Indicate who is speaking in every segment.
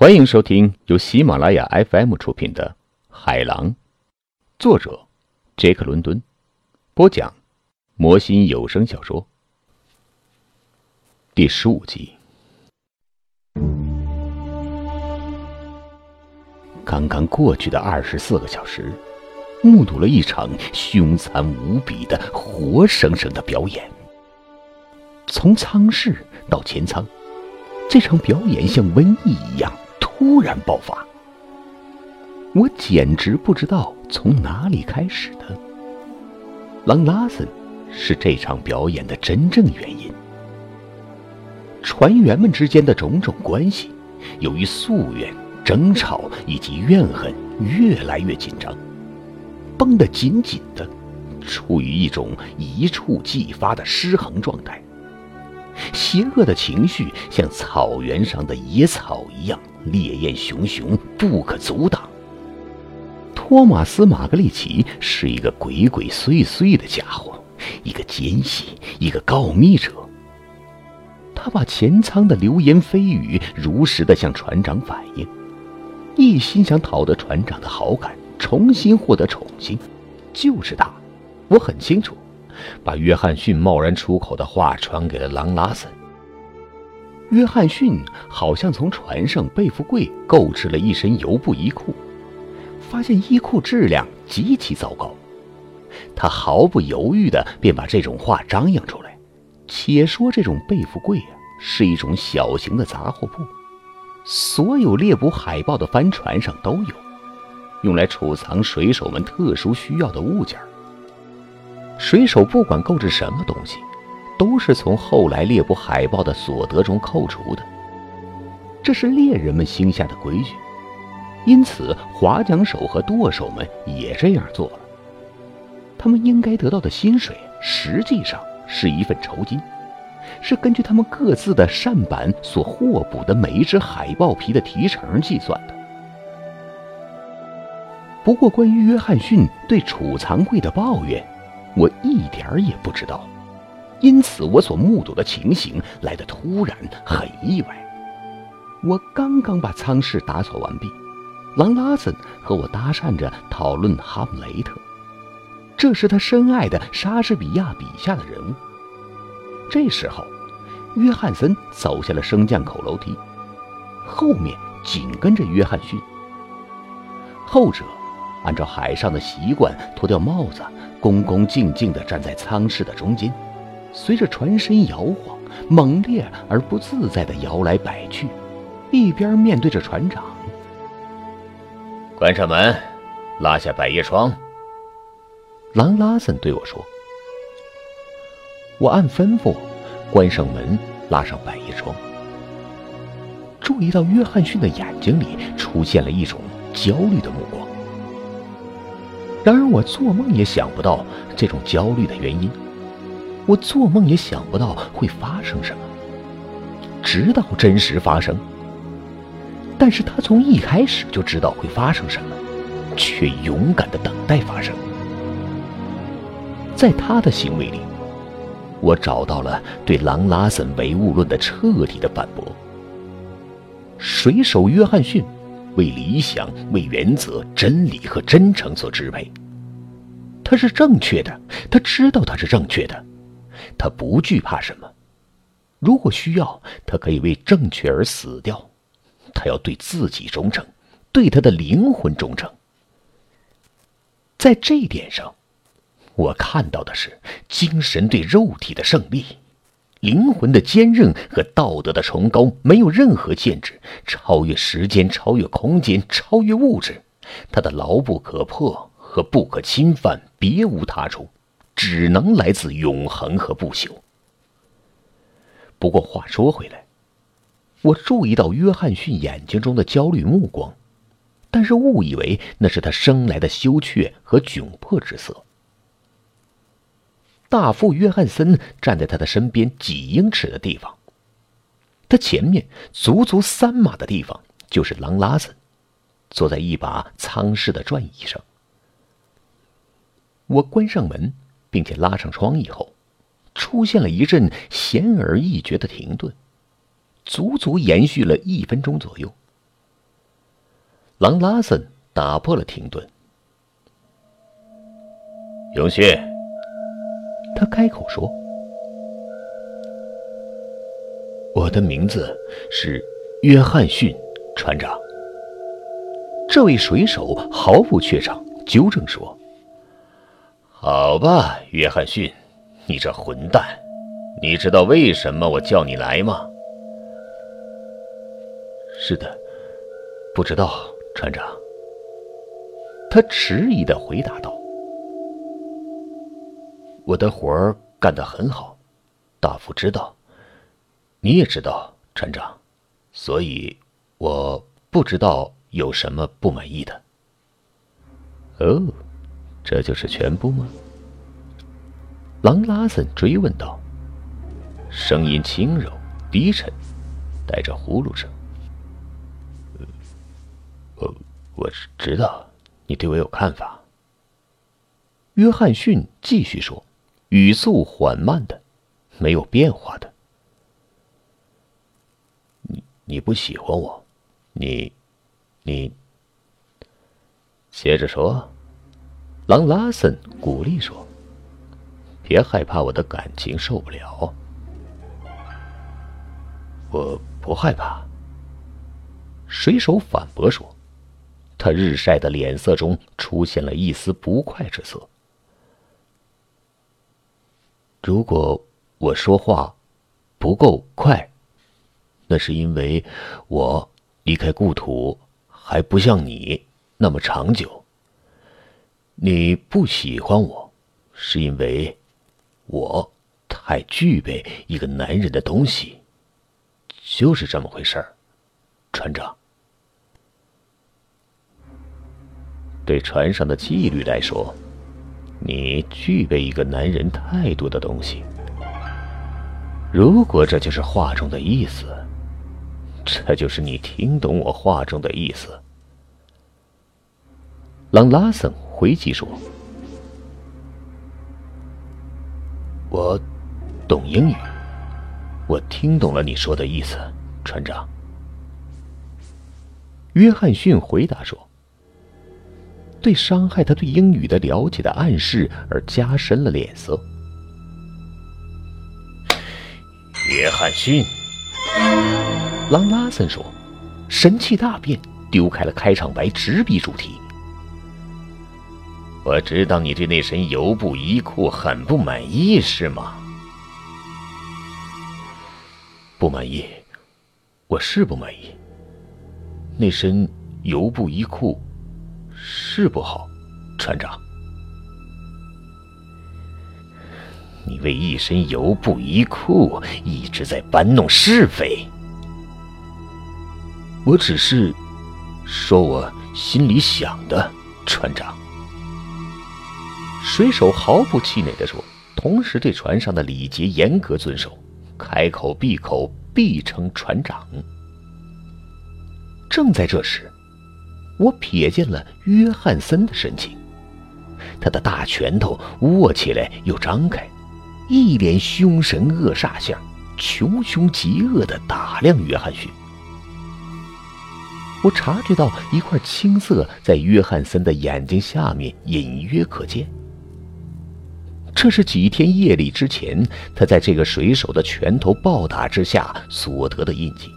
Speaker 1: 欢迎收听由喜马拉雅 FM 出品的《海狼》，作者杰克·伦敦，播讲魔心有声小说第十五集。刚刚过去的二十四个小时，目睹了一场凶残无比的活生生的表演。从舱室到前舱，这场表演像瘟疫一样。突然爆发，我简直不知道从哪里开始的。朗拉森是这场表演的真正原因。船员们之间的种种关系，由于夙愿、争吵以及怨恨越来越紧张，绷得紧紧的，处于一种一触即发的失衡状态。邪恶的情绪像草原上的野草一样烈焰熊熊，不可阻挡。托马斯·马格利奇是一个鬼鬼祟祟的家伙，一个奸细，一个告密者。他把前舱的流言蜚语如实的向船长反映，一心想讨得船长的好感，重新获得宠幸。就是他，我很清楚。把约翰逊贸然出口的话传给了朗拉森。约翰逊好像从船上背负柜购置了一身油布衣裤，发现衣裤质量极其糟糕，他毫不犹豫地便把这种话张扬出来。且说这种背负柜啊，是一种小型的杂货铺，所有猎捕海豹的帆船上都有，用来储藏水手们特殊需要的物件。水手不管购置什么东西，都是从后来猎捕海豹的所得中扣除的。这是猎人们心下的规矩，因此划桨手和舵手们也这样做了。他们应该得到的薪水，实际上是一份酬金，是根据他们各自的扇板所获捕的每一只海豹皮的提成计算的。不过，关于约翰逊对储藏柜的抱怨。我一点儿也不知道，因此我所目睹的情形来得突然，很意外。我刚刚把舱室打扫完毕，朗拉森和我搭讪着讨论哈姆雷特，这是他深爱的莎士比亚笔下的人物。这时候，约翰森走下了升降口楼梯，后面紧跟着约翰逊。后者按照海上的习惯脱掉帽子。恭恭敬敬地站在舱室的中间，随着船身摇晃，猛烈而不自在地摇来摆去，一边面对着船长。
Speaker 2: 关上门，拉下百叶窗。
Speaker 1: 狼拉森对我说：“我按吩咐关上门，拉上百叶窗。”注意到约翰逊的眼睛里出现了一种焦虑的目光。然而，我做梦也想不到这种焦虑的原因，我做梦也想不到会发生什么。直到真实发生，但是他从一开始就知道会发生什么，却勇敢的等待发生。在他的行为里，我找到了对狼拉森唯物论的彻底的反驳。水手约翰逊。为理想、为原则、真理和真诚所支配，他是正确的。他知道他是正确的，他不惧怕什么。如果需要，他可以为正确而死掉。他要对自己忠诚，对他的灵魂忠诚。在这一点上，我看到的是精神对肉体的胜利。灵魂的坚韧和道德的崇高没有任何限制，超越时间，超越空间，超越物质。它的牢不可破和不可侵犯，别无他处，只能来自永恒和不朽。不过话说回来，我注意到约翰逊眼睛中的焦虑目光，但是误以为那是他生来的羞怯和窘迫之色。大副约翰森站在他的身边几英尺的地方，他前面足足三码的地方就是狼拉森，坐在一把舱室的转椅上。我关上门，并且拉上窗以后，出现了一阵显而易觉的停顿，足足延续了一分钟左右。狼拉森打破了停顿。
Speaker 2: 永旭，
Speaker 1: 他开口说：“我的名字是约翰逊船长。”这位水手毫不怯场，纠正说：“
Speaker 2: 好吧，约翰逊，你这混蛋，你知道为什么我叫你来吗？”“
Speaker 1: 是的，不知道。”船长，他迟疑的回答道：“我的活儿干得很好，大夫知道，你也知道，船长，所以我不知道有什么不满意的。”
Speaker 2: 哦，这就是全部吗？
Speaker 1: 狼拉森追问道，声音轻柔低沉，带着呼噜声。我我知道你对我有看法。约翰逊继续说，语速缓慢的，没有变化的。你你不喜欢我，你你。接着说，狼拉森鼓励说：“别害怕我的感情受不了。”我不害怕。水手反驳说。他日晒的脸色中出现了一丝不快之色。如果我说话不够快，那是因为我离开故土还不像你那么长久。你不喜欢我，是因为我太具备一个男人的东西，就是这么回事儿，船长。对船上的纪律来说，你具备一个男人态度的东西。如果这就是话中的意思，这就是你听懂我话中的意思。朗拉森回击说：“我懂英语，我听懂了你说的意思，船长。”约翰逊回答说。对伤害他对英语的了解的暗示而加深了脸色。
Speaker 2: 约翰逊，
Speaker 1: 朗拉森说，神气大变，丢开了开场白，直逼主题。
Speaker 2: 我知道你对那身油布衣裤很不满意，是吗？
Speaker 1: 不满意，我是不满意。那身油布衣裤。是不好，船长。
Speaker 2: 你为一身油布衣裤一直在搬弄是非。
Speaker 1: 我只是说我心里想的，船长。水手毫不气馁的说，同时对船上的礼节严格遵守，开口闭口必称船长。正在这时。我瞥见了约翰森的神情，他的大拳头握起来又张开，一脸凶神恶煞相，穷凶极恶的打量约翰逊。我察觉到一块青色在约翰森的眼睛下面隐约可见，这是几天夜里之前他在这个水手的拳头暴打之下所得的印记。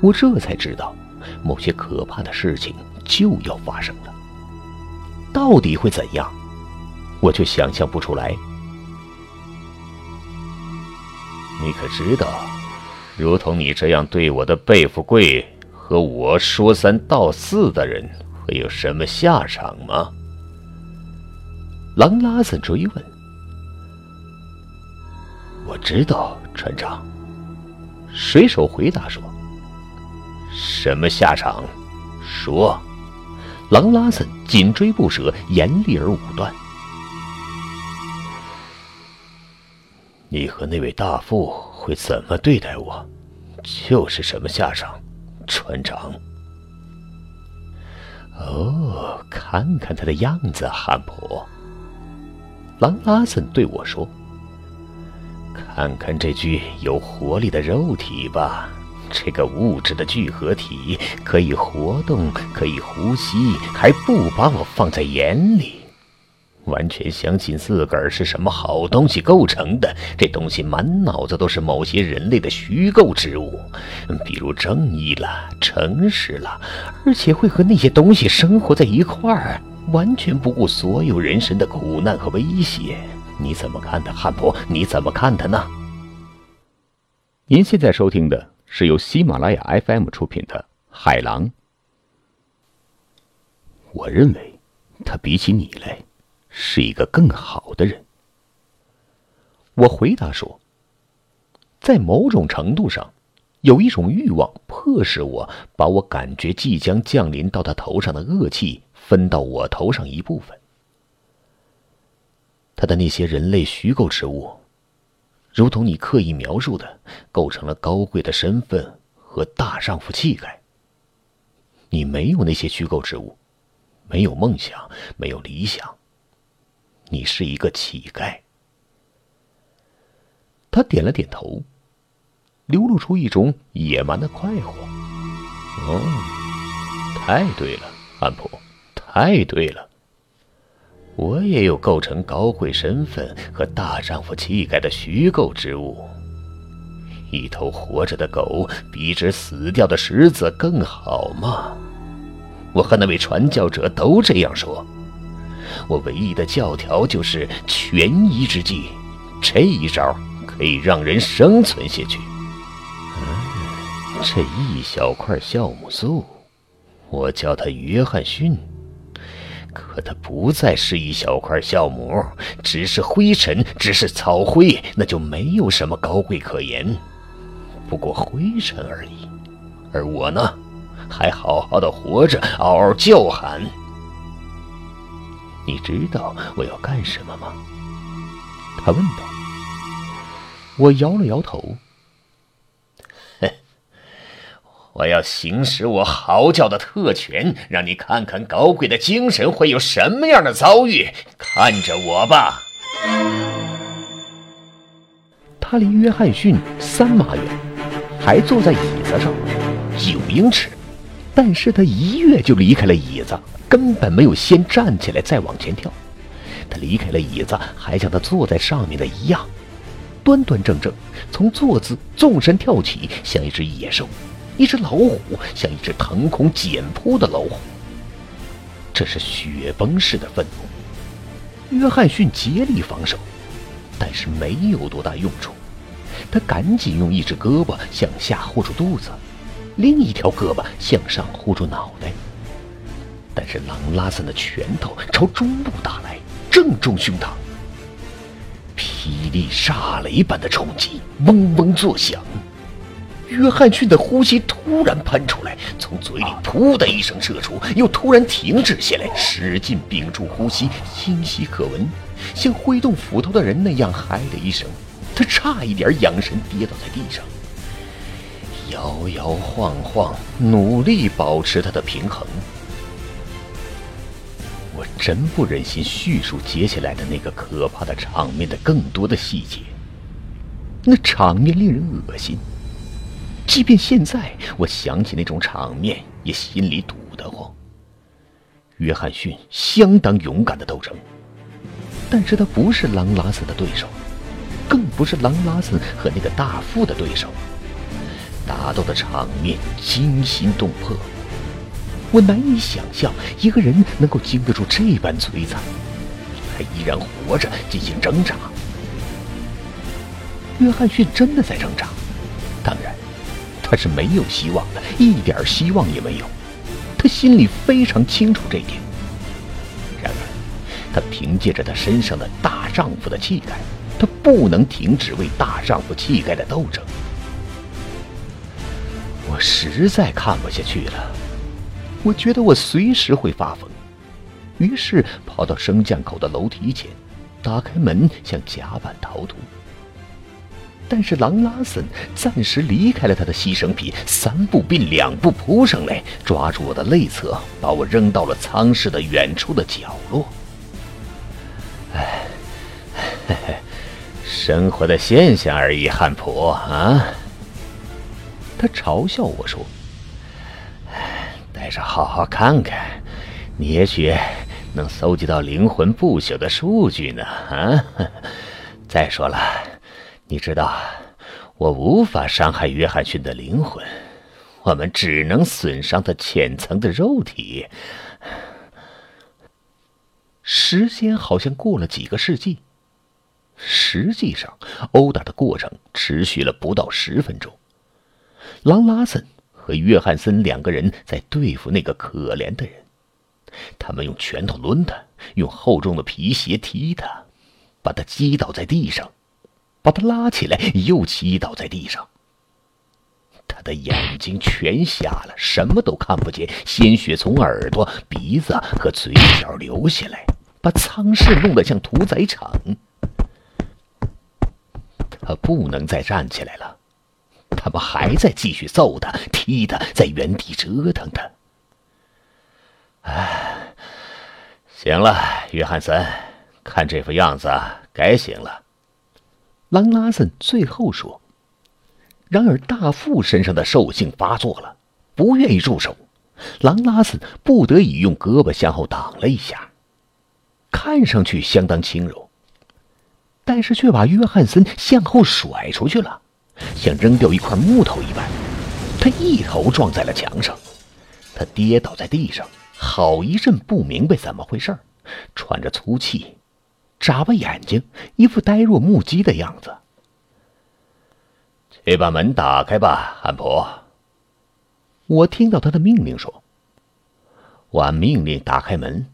Speaker 1: 我这才知道。某些可怕的事情就要发生了，到底会怎样，我却想象不出来。
Speaker 2: 你可知道，如同你这样对我的贝富贵和我说三道四的人会有什么下场吗？
Speaker 1: 狼拉森追问。我知道，船长。水手回答说。
Speaker 2: 什么下场？说。
Speaker 1: 狼拉森紧追不舍，严厉而武断。你和那位大副会怎么对待我，就是什么下场，船长。哦，看看他的样子，汉普。狼拉森对我说：“看看这具有活力的肉体吧。”
Speaker 2: 这个物质的聚合体可以活动，可以呼吸，还不把我放在眼里，完全相信自个儿是什么好东西构成的。这东西满脑子都是某些人类的虚构之物，比如正义了、诚实了，而且会和那些东西生活在一块儿，完全不顾所有人生的苦难和威胁。你怎么看的，汉婆？你怎么看的呢？
Speaker 1: 您现在收听的。是由喜马拉雅 FM 出品的《海狼》。我认为，他比起你来，是一个更好的人。
Speaker 3: 我回答说：“在某种程度上，有一种欲望迫使我把我感觉即将降临到他头上的恶气分到我头上一部分。他的那些人类虚构之物。”如同你刻意描述的，构成了高贵的身份和大丈夫气概。你没有那些虚构之物，没有梦想，没有理想。你是一个乞丐。他点了点头，流露出一种野蛮的快活。
Speaker 2: 哦，太对了，安普，太对了。我也有构成高贵身份和大丈夫气概的虚构之物。一头活着的狗比只死掉的狮子更好吗？我和那位传教者都这样说。我唯一的教条就是权宜之计，这一招可以让人生存下去。嗯这一小块酵母素，我叫它约翰逊。可它不再是一小块酵母，只是灰尘，只是草灰，那就没有什么高贵可言，不过灰尘而已。而我呢，还好好的活着，嗷嗷叫喊。你知道我要干什么吗？他问道。
Speaker 3: 我摇了摇头。
Speaker 2: 我要行使我嚎叫的特权，让你看看高贵的精神会有什么样的遭遇。看着我吧。
Speaker 3: 他离约翰逊三码远，还坐在椅子上，九英尺，但是他一跃就离开了椅子，根本没有先站起来再往前跳。他离开了椅子，还像他坐在上面的一样，端端正正，从坐姿纵身跳起，像一只野兽。一只老虎像一只腾空剪扑的老虎，这是雪崩式的愤怒。约翰逊竭力防守，但是没有多大用处。他赶紧用一只胳膊向下护住肚子，另一条胳膊向上护住脑袋。但是狼拉森的拳头朝中部打来，正中胸膛。霹雳炸雷般的冲击，嗡嗡作响。约翰逊的呼吸突然喷出来，从嘴里“噗”的一声射出，又突然停止下来，使劲屏住呼吸，清晰可闻，像挥动斧头的人那样“嗨”的一声，他差一点仰身跌倒在地上，摇摇晃晃，努力保持他的平衡。我真不忍心叙述接下来的那个可怕的场面的更多的细节，那场面令人恶心。即便现在我想起那种场面，也心里堵得慌。约翰逊相当勇敢的斗争，但是他不是狼拉森的对手，更不是狼拉森和那个大副的对手。打斗的场面惊心动魄，我难以想象一个人能够经得住这般摧残，还依然活着进行挣扎。约翰逊真的在挣扎，当然。他是没有希望的，一点希望也没有。他心里非常清楚这点。然而，他凭借着他身上的大丈夫的气概，他不能停止为大丈夫气概的斗争。我实在看不下去了，我觉得我随时会发疯，于是跑到升降口的楼梯前，打开门向甲板逃脱。但是狼拉森暂时离开了他的牺牲品，三步并两步扑上来，抓住我的内侧，把我扔到了舱室的远处的角落。哎，生活的现象而已，汉普啊！他嘲笑我说：“
Speaker 2: 带着好好看看，你也许能搜集到灵魂不朽的数据呢。”啊，再说了，你知道，我无法伤害约翰逊的灵魂，我们只能损伤他浅层的肉体。
Speaker 3: 时间好像过了几个世纪，实际上，殴打的过程持续了不到十分钟。朗拉森和约翰森两个人在对付那个可怜的人，他们用拳头抡他，用厚重的皮鞋踢他，把他击倒在地上，把他拉起来又击倒在地上。他的眼睛全瞎了，什么都看不见，鲜血从耳朵、鼻子和嘴角流下来。把舱室弄得像屠宰场，他不能再站起来了。他们还在继续揍他、踢他，在原地折腾他。
Speaker 2: 唉，行了，约翰森，看这副样子，该行了。
Speaker 3: 朗拉森最后说。然而，大副身上的兽性发作了，不愿意住手。朗拉森不得已用胳膊向后挡了一下。看上去相当轻柔，但是却把约翰森向后甩出去了，像扔掉一块木头一般。他一头撞在了墙上，他跌倒在地上，好一阵不明白怎么回事喘着粗气，眨巴眼睛，一副呆若木鸡的样子。
Speaker 2: 去把门打开吧，安普。
Speaker 3: 我听到他的命令说：“我按命令打开门，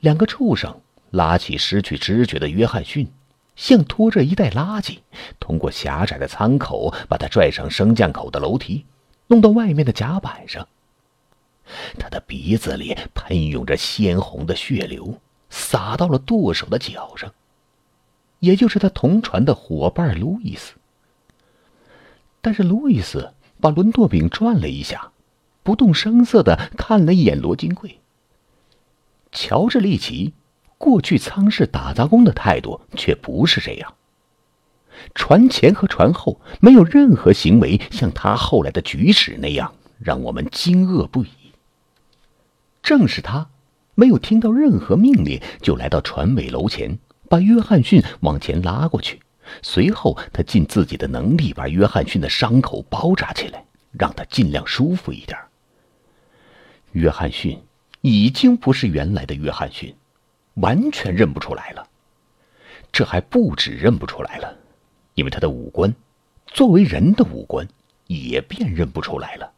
Speaker 3: 两个畜生。”拉起失去知觉的约翰逊，像拖着一袋垃圾，通过狭窄的舱口，把他拽上升降口的楼梯，弄到外面的甲板上。他的鼻子里喷涌着鲜红的血流，洒到了舵手的脚上，也就是他同船的伙伴路易斯。但是路易斯把轮舵柄转了一下，不动声色的看了一眼罗金贵。乔治·利奇。过去舱室打杂工的态度却不是这样。船前和船后没有任何行为像他后来的举止那样让我们惊愕不已。正是他，没有听到任何命令就来到船尾楼前，把约翰逊往前拉过去。随后，他尽自己的能力把约翰逊的伤口包扎起来，让他尽量舒服一点。约翰逊已经不是原来的约翰逊。完全认不出来了，这还不止认不出来了，因为他的五官，作为人的五官，也辨认不出来了。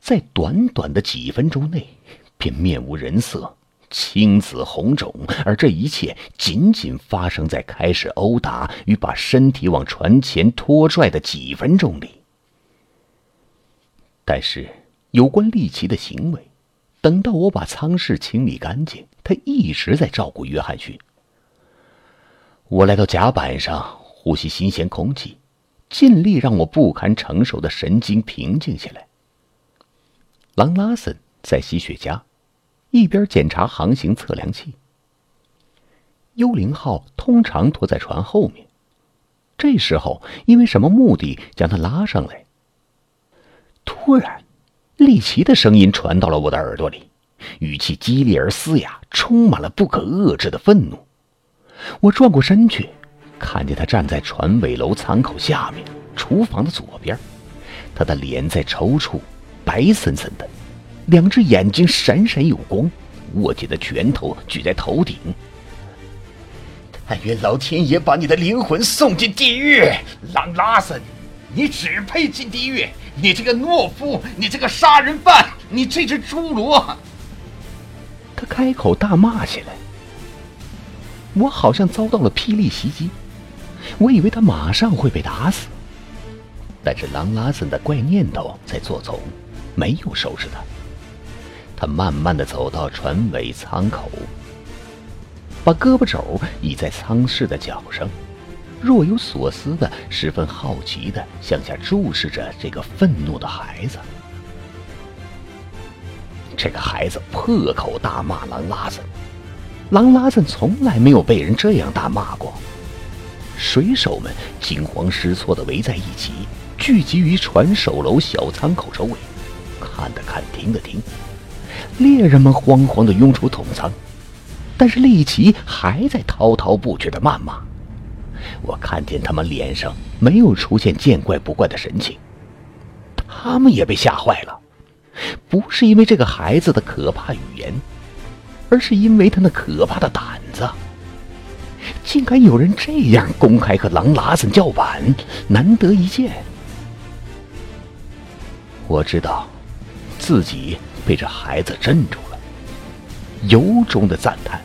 Speaker 3: 在短短的几分钟内，便面无人色，青紫红肿，而这一切仅仅发生在开始殴打与把身体往船前拖拽的几分钟里。但是，有关利奇的行为。等到我把舱室清理干净，他一直在照顾约翰逊。我来到甲板上，呼吸新鲜空气，尽力让我不堪承受的神经平静下来。朗拉森在吸雪茄，一边检查航行测量器。幽灵号通常拖在船后面，这时候因为什么目的将他拉上来？突然。利奇的声音传到了我的耳朵里，语气激烈而嘶哑，充满了不可遏制的愤怒。我转过身去，看见他站在船尾楼舱口下面，厨房的左边。他的脸在抽搐，白森森的，两只眼睛闪闪有光，握紧的拳头举在头顶。
Speaker 1: 但愿老天爷把你的灵魂送进地狱，朗拉森，你只配进地狱。你这个懦夫！你这个杀人犯！你这只侏罗！
Speaker 3: 他开口大骂起来。我好像遭到了霹雳袭击，我以为他马上会被打死，但是朗拉森的怪念头在作祟，没有收拾他。他慢慢的走到船尾舱口，把胳膊肘倚在舱室的脚上。若有所思的，十分好奇的向下注视着这个愤怒的孩子。这个孩子破口大骂狼拉森，狼拉森从来没有被人这样大骂过。水手们惊慌失措的围在一起，
Speaker 1: 聚集于船首楼小舱口周围，看的看，听的听。猎人们慌慌地拥出桶仓，但是利奇还在滔滔不绝地谩骂。我看见他们脸上没有出现见怪不怪的神情，他们也被吓坏了，不是因为这个孩子的可怕语言，而是因为他那可怕的胆子。竟敢有人这样公开和狼拉森叫板，难得一见。我知道，自己被这孩子镇住了，由衷的赞叹。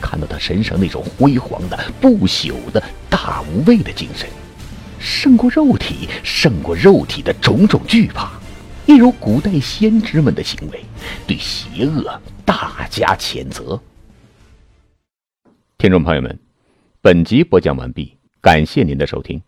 Speaker 1: 看到他身上那种辉煌的、不朽的、大无畏的精神，胜过肉体，胜过肉体的种种惧怕，一如古代先知们的行为，对邪恶大加谴责。
Speaker 3: 听众朋友们。本集播讲完毕，感谢您的收听。